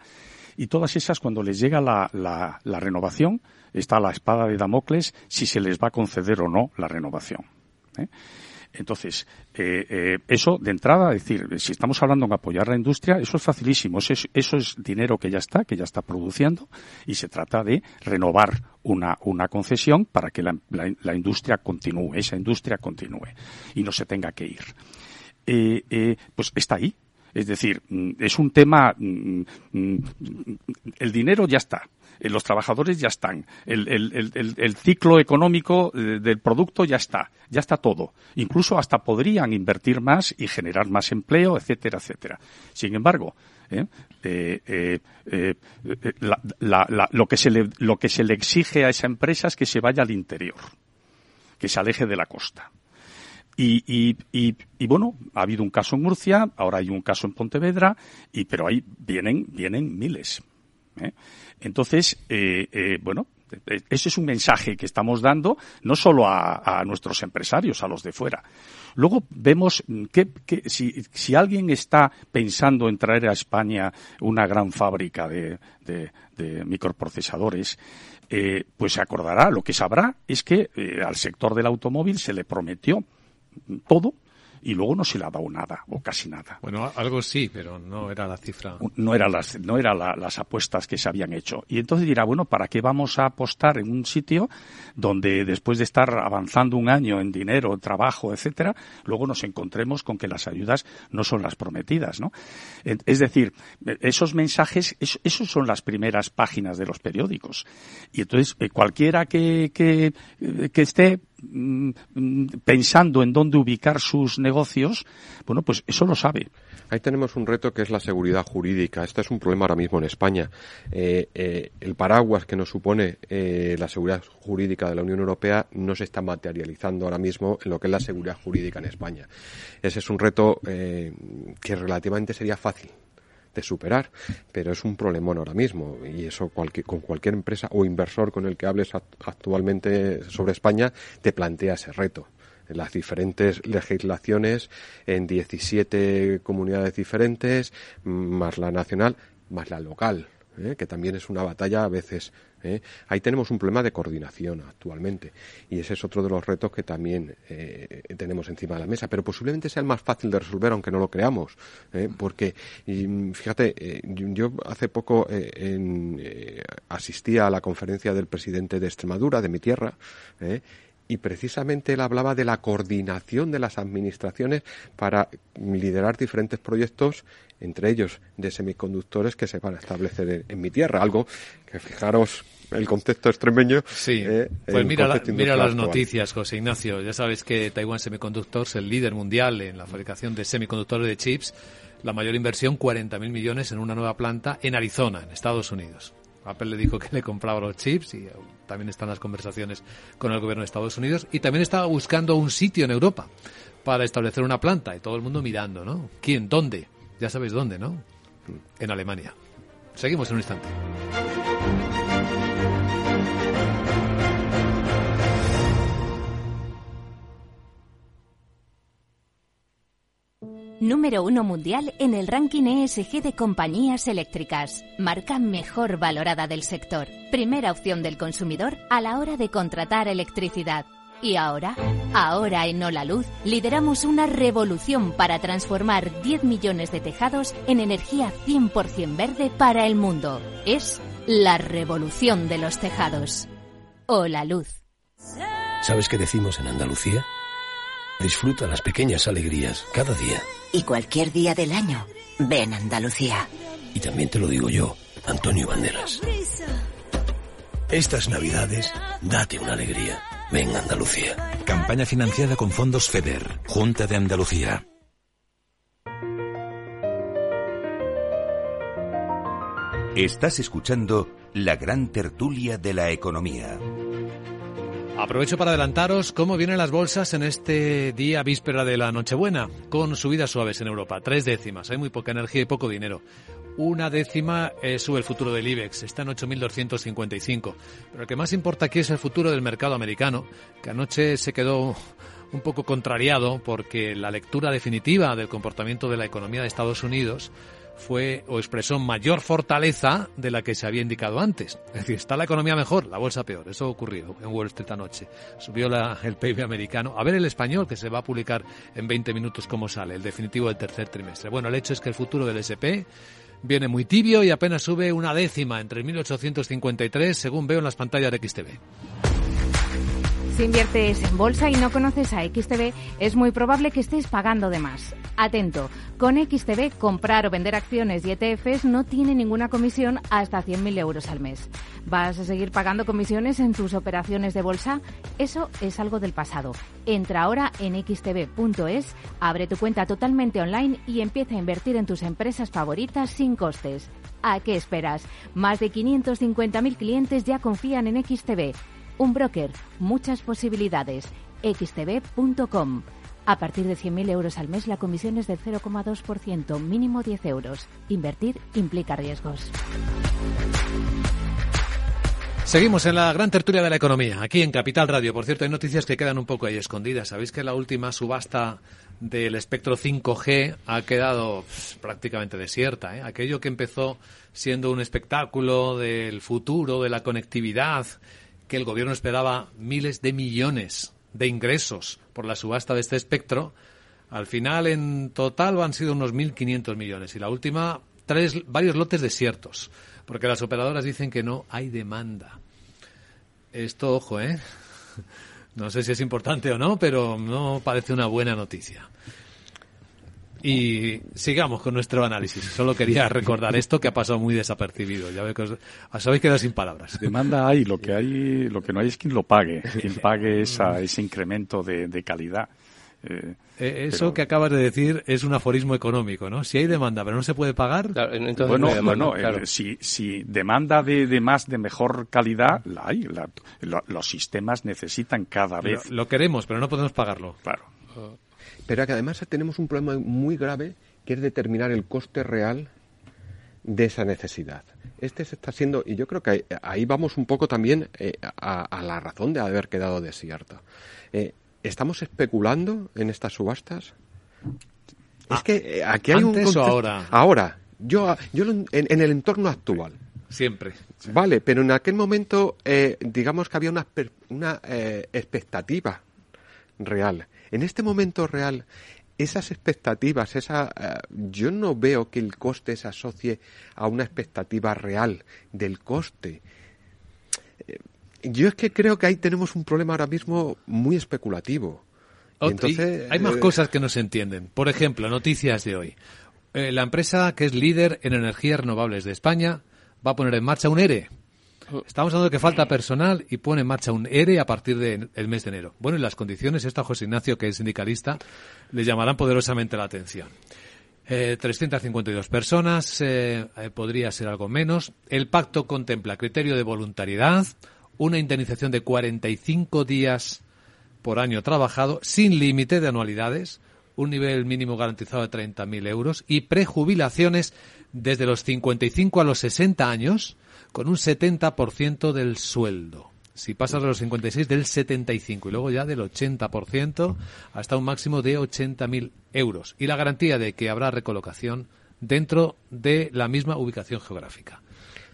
S15: y todas esas cuando les llega la, la, la renovación, está la espada de Damocles si se les va a conceder o no la renovación. Entonces, eh, eh, eso de entrada, es decir, si estamos hablando en apoyar la industria, eso es facilísimo. Eso es, dinero que ya está, que ya está produciendo, y se trata de renovar una, concesión para que la industria continúe, esa industria continúe, y no se tenga que ir. Eh, eh, pues está ahí. Es decir, mm, es un tema, mm, mm, el dinero ya está, eh, los trabajadores ya están, el, ciclo económico eh, del producto ya está, ya está todo. Incluso hasta podrían invertir más y generar más empleo, etcétera, etcétera. Sin embargo, lo que se le exige a esa empresa es que se vaya al interior, que se aleje de la costa. Y, y, y, y, bueno, ha habido un caso en Murcia, ahora hay un caso en Pontevedra, y, pero ahí vienen, vienen miles. ¿eh? Entonces, eh, eh, bueno, eh, ese es un mensaje que estamos dando no solo a, a nuestros empresarios, a los de fuera. Luego vemos que, que si, si alguien está pensando en traer a España una gran fábrica de, de- de microprocesadores, eh, pues se acordará, lo que sabrá es que eh, al sector del automóvil se le prometió todo y luego no se le ha dado nada o casi nada.
S1: Bueno, algo sí, pero no era la cifra.
S15: No eran las, no era la- las apuestas que se habían hecho. Y entonces dirá, bueno, ¿para qué vamos a apostar en un sitio donde después de estar avanzando un año en dinero, trabajo, etcétera, luego nos encontremos con que las ayudas no son las prometidas, ¿no? Es decir, esos mensajes, es- esos son las primeras páginas de los periódicos. Y entonces, eh, cualquiera que, que, eh, que esté pensando en dónde ubicar sus negocios, bueno, pues eso lo sabe.
S13: Ahí tenemos un reto que es la seguridad jurídica. Este es un problema ahora mismo en España. Eh, eh, el paraguas que nos supone eh, la seguridad jurídica de la Unión Europea no se está materializando ahora mismo en lo que es la seguridad jurídica en España. Ese es un reto que relativamente sería fácil de superar, pero es un problemón ahora mismo. Y eso cualquier- con cualquier empresa o inversor con el que hables act- actualmente sobre España te plantea ese reto. Las diferentes legislaciones en 17 comunidades diferentes, más la nacional, más la local, ¿eh? que también es una batalla a veces. ¿eh? Ahí tenemos un problema de coordinación actualmente y ese es otro de los retos que también eh, tenemos encima de la mesa, pero posiblemente sea el más fácil de resolver aunque no lo creamos, ¿eh? porque y, fíjate, eh, yo, hace poco en, asistía a la conferencia del presidente de Extremadura, de mi tierra, y precisamente él hablaba de la coordinación de las administraciones para liderar diferentes proyectos, entre ellos de semiconductores que se van a establecer en, en mi tierra, algo que fijaros el contexto extremeño.
S1: Sí,
S13: eh,
S1: pues mira, la- las
S13: actual.
S1: noticias, José Ignacio. Ya sabes que Taiwan Semiconductor es el líder mundial en la fabricación de semiconductores de chips. La mayor inversión, 40.000 millones en una nueva planta en Arizona, en Estados Unidos. Apple le dijo que le compraba los chips y eh, también están las conversaciones con el gobierno de Estados Unidos. Y también estaba buscando un sitio en Europa para establecer una planta y todo el mundo mirando, ¿no? ¿Quién? ¿Dónde? Ya sabéis dónde, ¿no? En Alemania. Seguimos en un instante.
S6: Número uno mundial en el ranking ESG de compañías eléctricas. Marca mejor valorada del sector. Primera opción del consumidor a la hora de contratar electricidad. Y ahora, ahora en Hola Luz, lideramos una revolución para transformar 10 millones de tejados en energía 100% verde para el mundo. Es la revolución de los tejados. Hola Luz.
S16: ¿Sabes qué decimos en Andalucía? Disfruta las pequeñas alegrías cada día.
S5: Y cualquier día del año, ven Andalucía.
S16: Y también te lo digo yo, Antonio Banderas. Estas navidades, date una alegría. Ven Andalucía.
S17: Campaña financiada con fondos FEDER, Junta de Andalucía.
S2: Estás escuchando la gran tertulia de la economía.
S1: Aprovecho para adelantaros cómo vienen las bolsas en este día víspera de la Nochebuena, con subidas suaves en Europa, tres décimas, hay muy poca energía y poco dinero. Una décima eh, sube el futuro del IBEX, está en 8.255. Pero lo que más importa aquí es el futuro del mercado americano, que anoche se quedó un poco contrariado porque la lectura definitiva del comportamiento de la economía de Estados Unidos fue o expresó mayor fortaleza de la que se había indicado antes. Es decir, está la economía mejor, la bolsa peor. Eso ocurrió en Wall Street anoche. Subió la, el PIB americano. A ver el español, que se va a publicar en 20 minutos cómo sale, el definitivo del tercer trimestre. Bueno, el hecho es que el futuro del SP viene muy tibio y apenas sube una décima entre 1853, según veo en las pantallas de XTV.
S18: Si inviertes en bolsa y no conoces a XTB, es muy probable que estés pagando de más. Atento, con XTB comprar o vender acciones y ETFs no tiene ninguna comisión hasta 100.000 euros al mes. ¿Vas a seguir pagando comisiones en tus operaciones de bolsa? Eso es algo del pasado. Entra ahora en xtb.es, abre tu cuenta totalmente online y empieza a invertir en tus empresas favoritas sin costes. ¿A qué esperas? Más de 550.000 clientes ya confían en XTB. Un broker, muchas posibilidades. xtb.com. A partir de 100.000 euros al mes la comisión es del 0,2%, mínimo 10 euros. Invertir implica riesgos.
S1: Seguimos en la gran tertulia de la economía, aquí en Capital Radio. Por cierto, hay noticias que quedan un poco ahí escondidas. Sabéis que la última subasta del espectro 5G ha quedado prácticamente desierta. ¿eh? Aquello que empezó siendo un espectáculo del futuro, de la conectividad, que el gobierno esperaba miles de millones de ingresos por la subasta de este espectro, al final en total han sido unos 1.500 millones y la última tres varios lotes desiertos, porque las operadoras dicen que no hay demanda. Esto, ojo, ¿eh? No sé si es importante o no, pero no parece una buena noticia. Y sigamos con nuestro análisis. Solo quería recordar esto que ha pasado muy desapercibido. Ya veo que os, os habéis quedado sin palabras.
S15: Demanda hay, lo que hay, lo que no hay es quien lo pague, quien pague esa, ese incremento de, de calidad.
S1: Eh, eh, eso que acabas de decir es un aforismo económico, ¿no? Si hay demanda pero no se puede pagar,
S15: bueno, bueno eh, si, si, demanda de, de, más, de mejor calidad, la hay. La, lo, los sistemas necesitan cada vez.
S1: Lo, lo, queremos, pero no podemos pagarlo.
S15: Claro.
S13: Pero que además tenemos un problema muy grave que es determinar el coste real de esa necesidad. Este se está siendo, y yo creo que ahí, vamos un poco también eh, a, a, la razón de haber quedado desierto. Eh, ¿Estamos especulando en estas subastas?
S1: Ah,
S13: es que eh, aquí hay
S1: ¿Antes
S13: un concepto...
S1: o ahora?
S13: Ahora. Yo, yo en, en, el entorno actual.
S1: Siempre.
S13: Vale, pero en aquel momento, eh, digamos que había una, una eh, expectativa real. En este momento real, esas expectativas, esa, uh, yo no veo que el coste se asocie a una expectativa real del coste. Eh, yo es que creo que ahí tenemos un problema ahora mismo muy especulativo.
S1: Y entonces, hay más eh, cosas que no se entienden. Por ejemplo, noticias de hoy. Eh, la empresa que es líder en energías renovables de España va a poner en marcha un ERE Estamos hablando de que falta personal y pone en marcha un ERE a partir del de mes de enero. Bueno, y las condiciones, esto a José Ignacio, que es sindicalista, le llamarán poderosamente la atención. Eh, 352 personas, eh, eh, podría ser algo menos. El pacto contempla criterio de voluntariedad, una indemnización de 45 días por año trabajado, sin límite de anualidades, un nivel mínimo garantizado de 30.000 euros y prejubilaciones desde los 55 a los 60 años con un 70% del sueldo. Si pasas de los 56, del 75 y luego ya del 80% hasta un máximo de 80.000 euros. Y la garantía de que habrá recolocación dentro de la misma ubicación geográfica.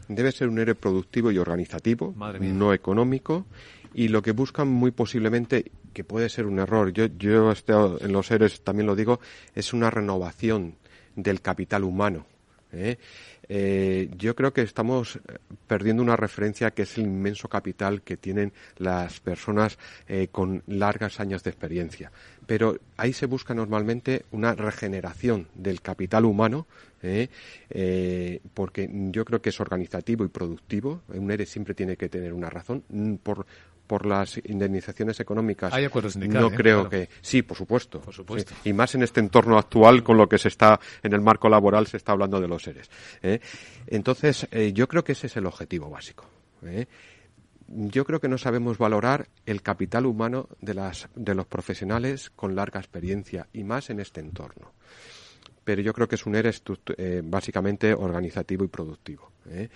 S13: Debe ser un ERE productivo y organizativo, no económico, y lo que buscan muy posiblemente, que puede ser un error, yo, yo en los ERES también lo digo, es una renovación del capital humano. ¿eh? Eh, yo creo que estamos perdiendo una referencia que es el inmenso capital que tienen las personas eh, con largas años de experiencia. Pero ahí se busca normalmente una regeneración del capital humano, ¿eh? Eh, porque yo creo que es organizativo y productivo. Un ERE siempre tiene que tener una razón. Por, por las indemnizaciones económicas.
S1: Hay acuerdo sindical,
S13: no
S1: ¿eh?
S13: creo
S1: claro.
S13: que sí, por supuesto.
S1: Por supuesto.
S13: Sí. Y más en este entorno actual con lo que se está en el marco laboral se está hablando de los seres. ¿eh? Entonces, eh, yo creo que ese es el objetivo básico. Yo creo que no sabemos valorar el capital humano de, las, de los profesionales con larga experiencia y más en este entorno. Pero yo creo que es un ERE eh, básicamente organizativo y productivo. ¿eh?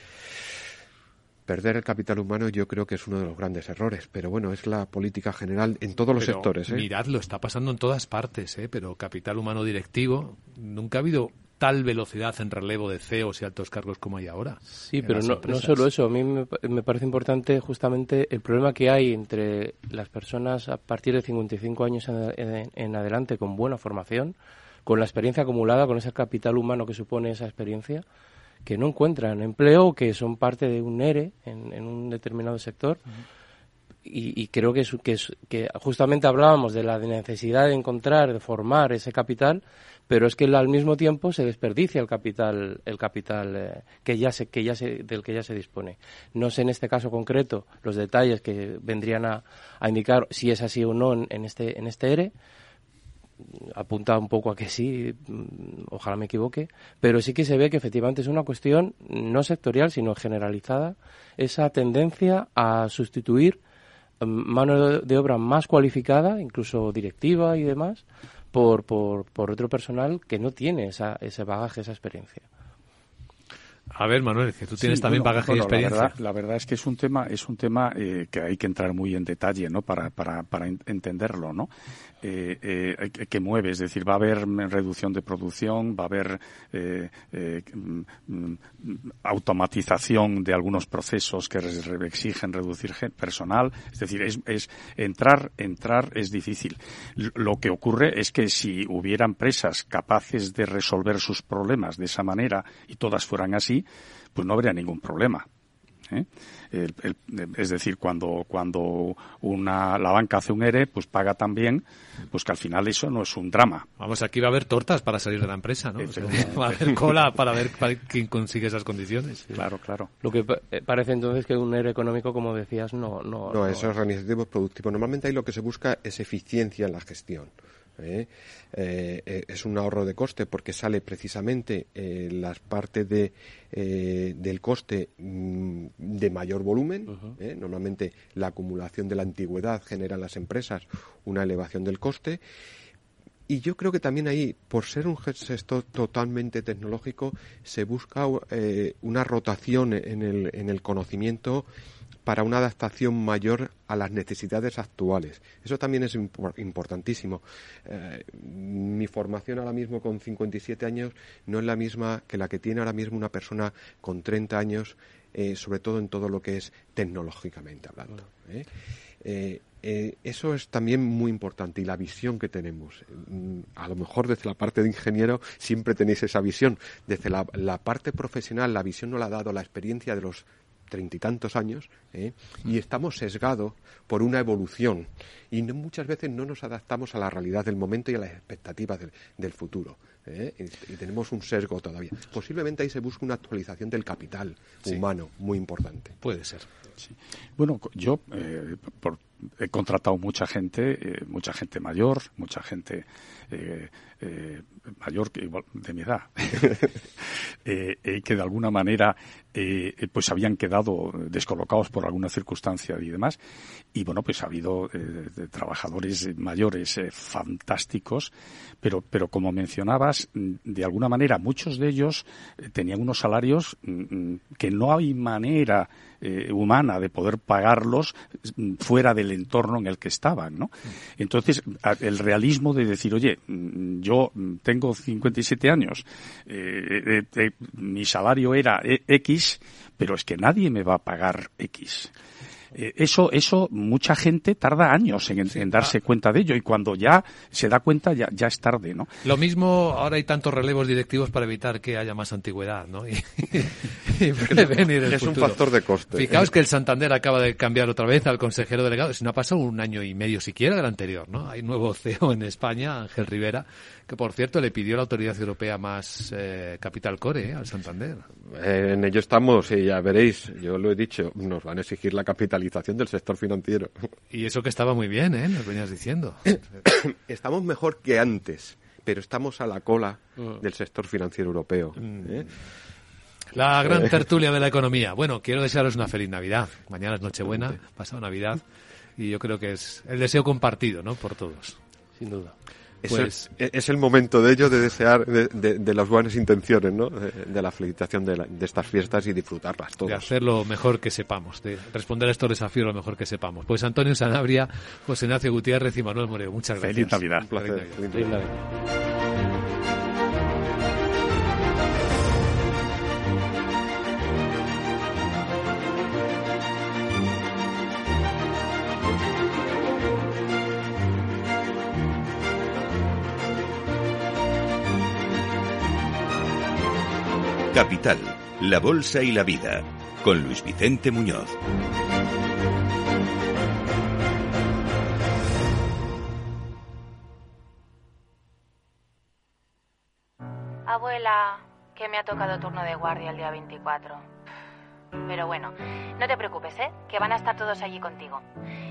S13: Perder el capital humano yo creo que es uno de los grandes errores, pero bueno, es la política general en todos los
S1: pero,
S13: sectores. ¿eh?
S1: Miradlo, está pasando en todas partes, ¿eh? pero capital humano directivo, nunca ha habido tal velocidad en relevo de CEOs y altos cargos como hay ahora.
S14: Sí, pero no, no, solo eso. A mí me, me, parece importante justamente el problema que hay entre las personas a partir de 55 años en, en, adelante con buena formación, con la experiencia acumulada, con ese capital humano que supone esa experiencia, que no encuentran empleo, que son parte de un ERE en, en un determinado sector. Y, y, creo que, que, justamente hablábamos de la necesidad de encontrar, de formar ese capital, pero es que al mismo tiempo se desperdicia el capital, el capital eh, que ya se, que ya se, del que ya se dispone. No sé en este caso concreto los detalles que vendrían a, a indicar si es así o no en, en, este, en este ERE, apunta un poco a que sí, mm, ojalá me equivoque, pero sí que se ve que efectivamente es una cuestión no sectorial, sino generalizada, esa tendencia a sustituir mm, mano de obra más cualificada, incluso directiva y demás, por, por, otro personal que no tiene esa, ese bagaje, esa experiencia.
S1: A ver, Manuel, que tú tienes sí, también bueno, bagaje bueno, y experiencia.
S15: La verdad, la verdad, es que es un tema, es un tema eh, que hay que entrar muy en detalle, ¿no? Para, para, para entenderlo, ¿no? Eh, eh, que mueve, es decir, va a haber reducción de producción, va a haber eh, eh, automatización de algunos procesos que exigen reducir personal, es decir, es, es entrar, entrar es difícil. Lo que ocurre es que si hubiera empresas capaces de resolver sus problemas de esa manera y todas fueran así, pues no habría ningún problema. ¿Eh? El, el, es decir, cuando, cuando una, la banca hace un ERE, pues paga también, pues que al final eso no es un drama.
S1: Vamos, aquí va a haber tortas para salir de la empresa, ¿no? O sea, va a haber cola para ver para quién consigue esas condiciones.
S15: Claro, claro.
S14: Lo que parece entonces que un ERE económico, como decías, no... No,
S13: no, no eso es organizativo productivo. Normalmente ahí lo que se busca es eficiencia en la gestión. ¿Eh? Eh, es un ahorro de coste porque sale precisamente eh, las partes de, eh, del coste mm, de mayor volumen. Uh -huh. Normalmente la acumulación de la antigüedad genera en las empresas una elevación del coste. Y yo creo que también ahí, por ser un sector totalmente tecnológico, se busca una rotación en el, en el conocimiento para una adaptación mayor a las necesidades actuales. Eso también es impor importantísimo. Eh, mi formación ahora mismo con 57 años no es la misma que la que tiene ahora mismo una persona con 30 años, eh, sobre todo en todo lo que es tecnológicamente hablando. ¿eh? Eso es también muy importante y la visión que tenemos. Mm, a lo mejor desde la parte de ingeniero siempre tenéis esa visión. Desde la, la parte profesional la visión no la ha dado la experiencia de los treinta y tantos años ¿eh? y estamos sesgados por una evolución y no, muchas veces no nos adaptamos a la realidad del momento y a las expectativas del, del futuro ¿eh? y, y, tenemos un sesgo todavía posiblemente ahí se busca una actualización del capital sí. humano muy importante
S1: puede ser
S15: sí. bueno yo eh, por, he contratado mucha gente mucha gente mayor mucha gente eh, mayor que igual de mi edad. Eh, eh, que de alguna manera pues habían quedado descolocados por alguna circunstancia y demás. Y bueno pues ha habido de trabajadores mayores fantásticos pero pero como mencionabas de alguna manera muchos de ellos tenían unos salarios mm, que no hay manera humana de poder pagarlos mm, fuera del entorno en el que estaban, ¿no? Entonces, el realismo de decir, oye, mm, yo tengo 57 años, eh, eh, eh, mi salario era X, pero es que nadie me va a pagar X. Eh, eso, eso mucha gente tarda años en, en darse cuenta de ello y cuando ya se da cuenta ya, ya es tarde, ¿no?
S1: Lo mismo, ahora hay tantos relevos directivos para evitar que haya más antigüedad, ¿no? Y, y prevenir el
S13: es
S1: futuro.
S13: un factor de coste.
S1: Fijaos que el Santander acaba de cambiar otra vez al consejero delegado. Si no ha pasado un año y medio siquiera del anterior, ¿no? Hay nuevo CEO en España, Ángel Rivera, que por cierto le pidió la autoridad europea más eh, capital core ¿eh? al Santander.
S13: Eh, en ello estamos y ya veréis, yo lo he dicho, nos van a exigir la capitalización del sector financiero.
S1: Y eso que estaba muy bien, ¿eh? Nos venías diciendo.
S13: estamos mejor que antes, pero estamos a la cola mm. del sector financiero europeo. ¿eh?
S1: La gran tertulia de la economía. Bueno, quiero desearos una feliz Navidad. Mañana es Nochebuena, pasado Navidad. Y yo creo que es el deseo compartido, ¿no? Por todos.
S14: Sin duda.
S13: Pues, es, es, el momento de ello, de desear, de, de, de las buenas intenciones, ¿no? De, de la felicitación de, la, de, estas fiestas y disfrutarlas todos.
S1: De hacer lo mejor que sepamos, de responder a estos desafíos lo mejor que sepamos. Pues Antonio Sanabria, José Ignacio Gutiérrez y Manuel Moreo, muchas gracias.
S15: Feliz Navidad.
S13: Un placer.
S1: Feliz Navidad. Feliz Navidad.
S2: Capital, la Bolsa y la Vida, con Luis Vicente Muñoz.
S19: Abuela, que me ha tocado turno de guardia el día 24. Pero bueno, no te preocupes, ¿eh? Que van a estar todos allí contigo.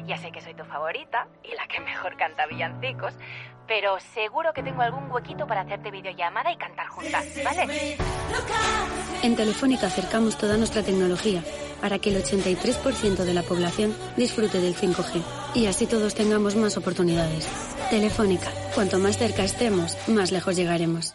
S19: Ya sé que soy tu favorita y la que mejor canta villancicos, pero seguro que tengo algún huequito para hacerte videollamada y cantar juntas, ¿vale?
S20: En Telefónica acercamos toda nuestra tecnología para que el 83% de la población disfrute del 5G y así todos tengamos más oportunidades. Telefónica, cuanto más cerca estemos, más lejos llegaremos.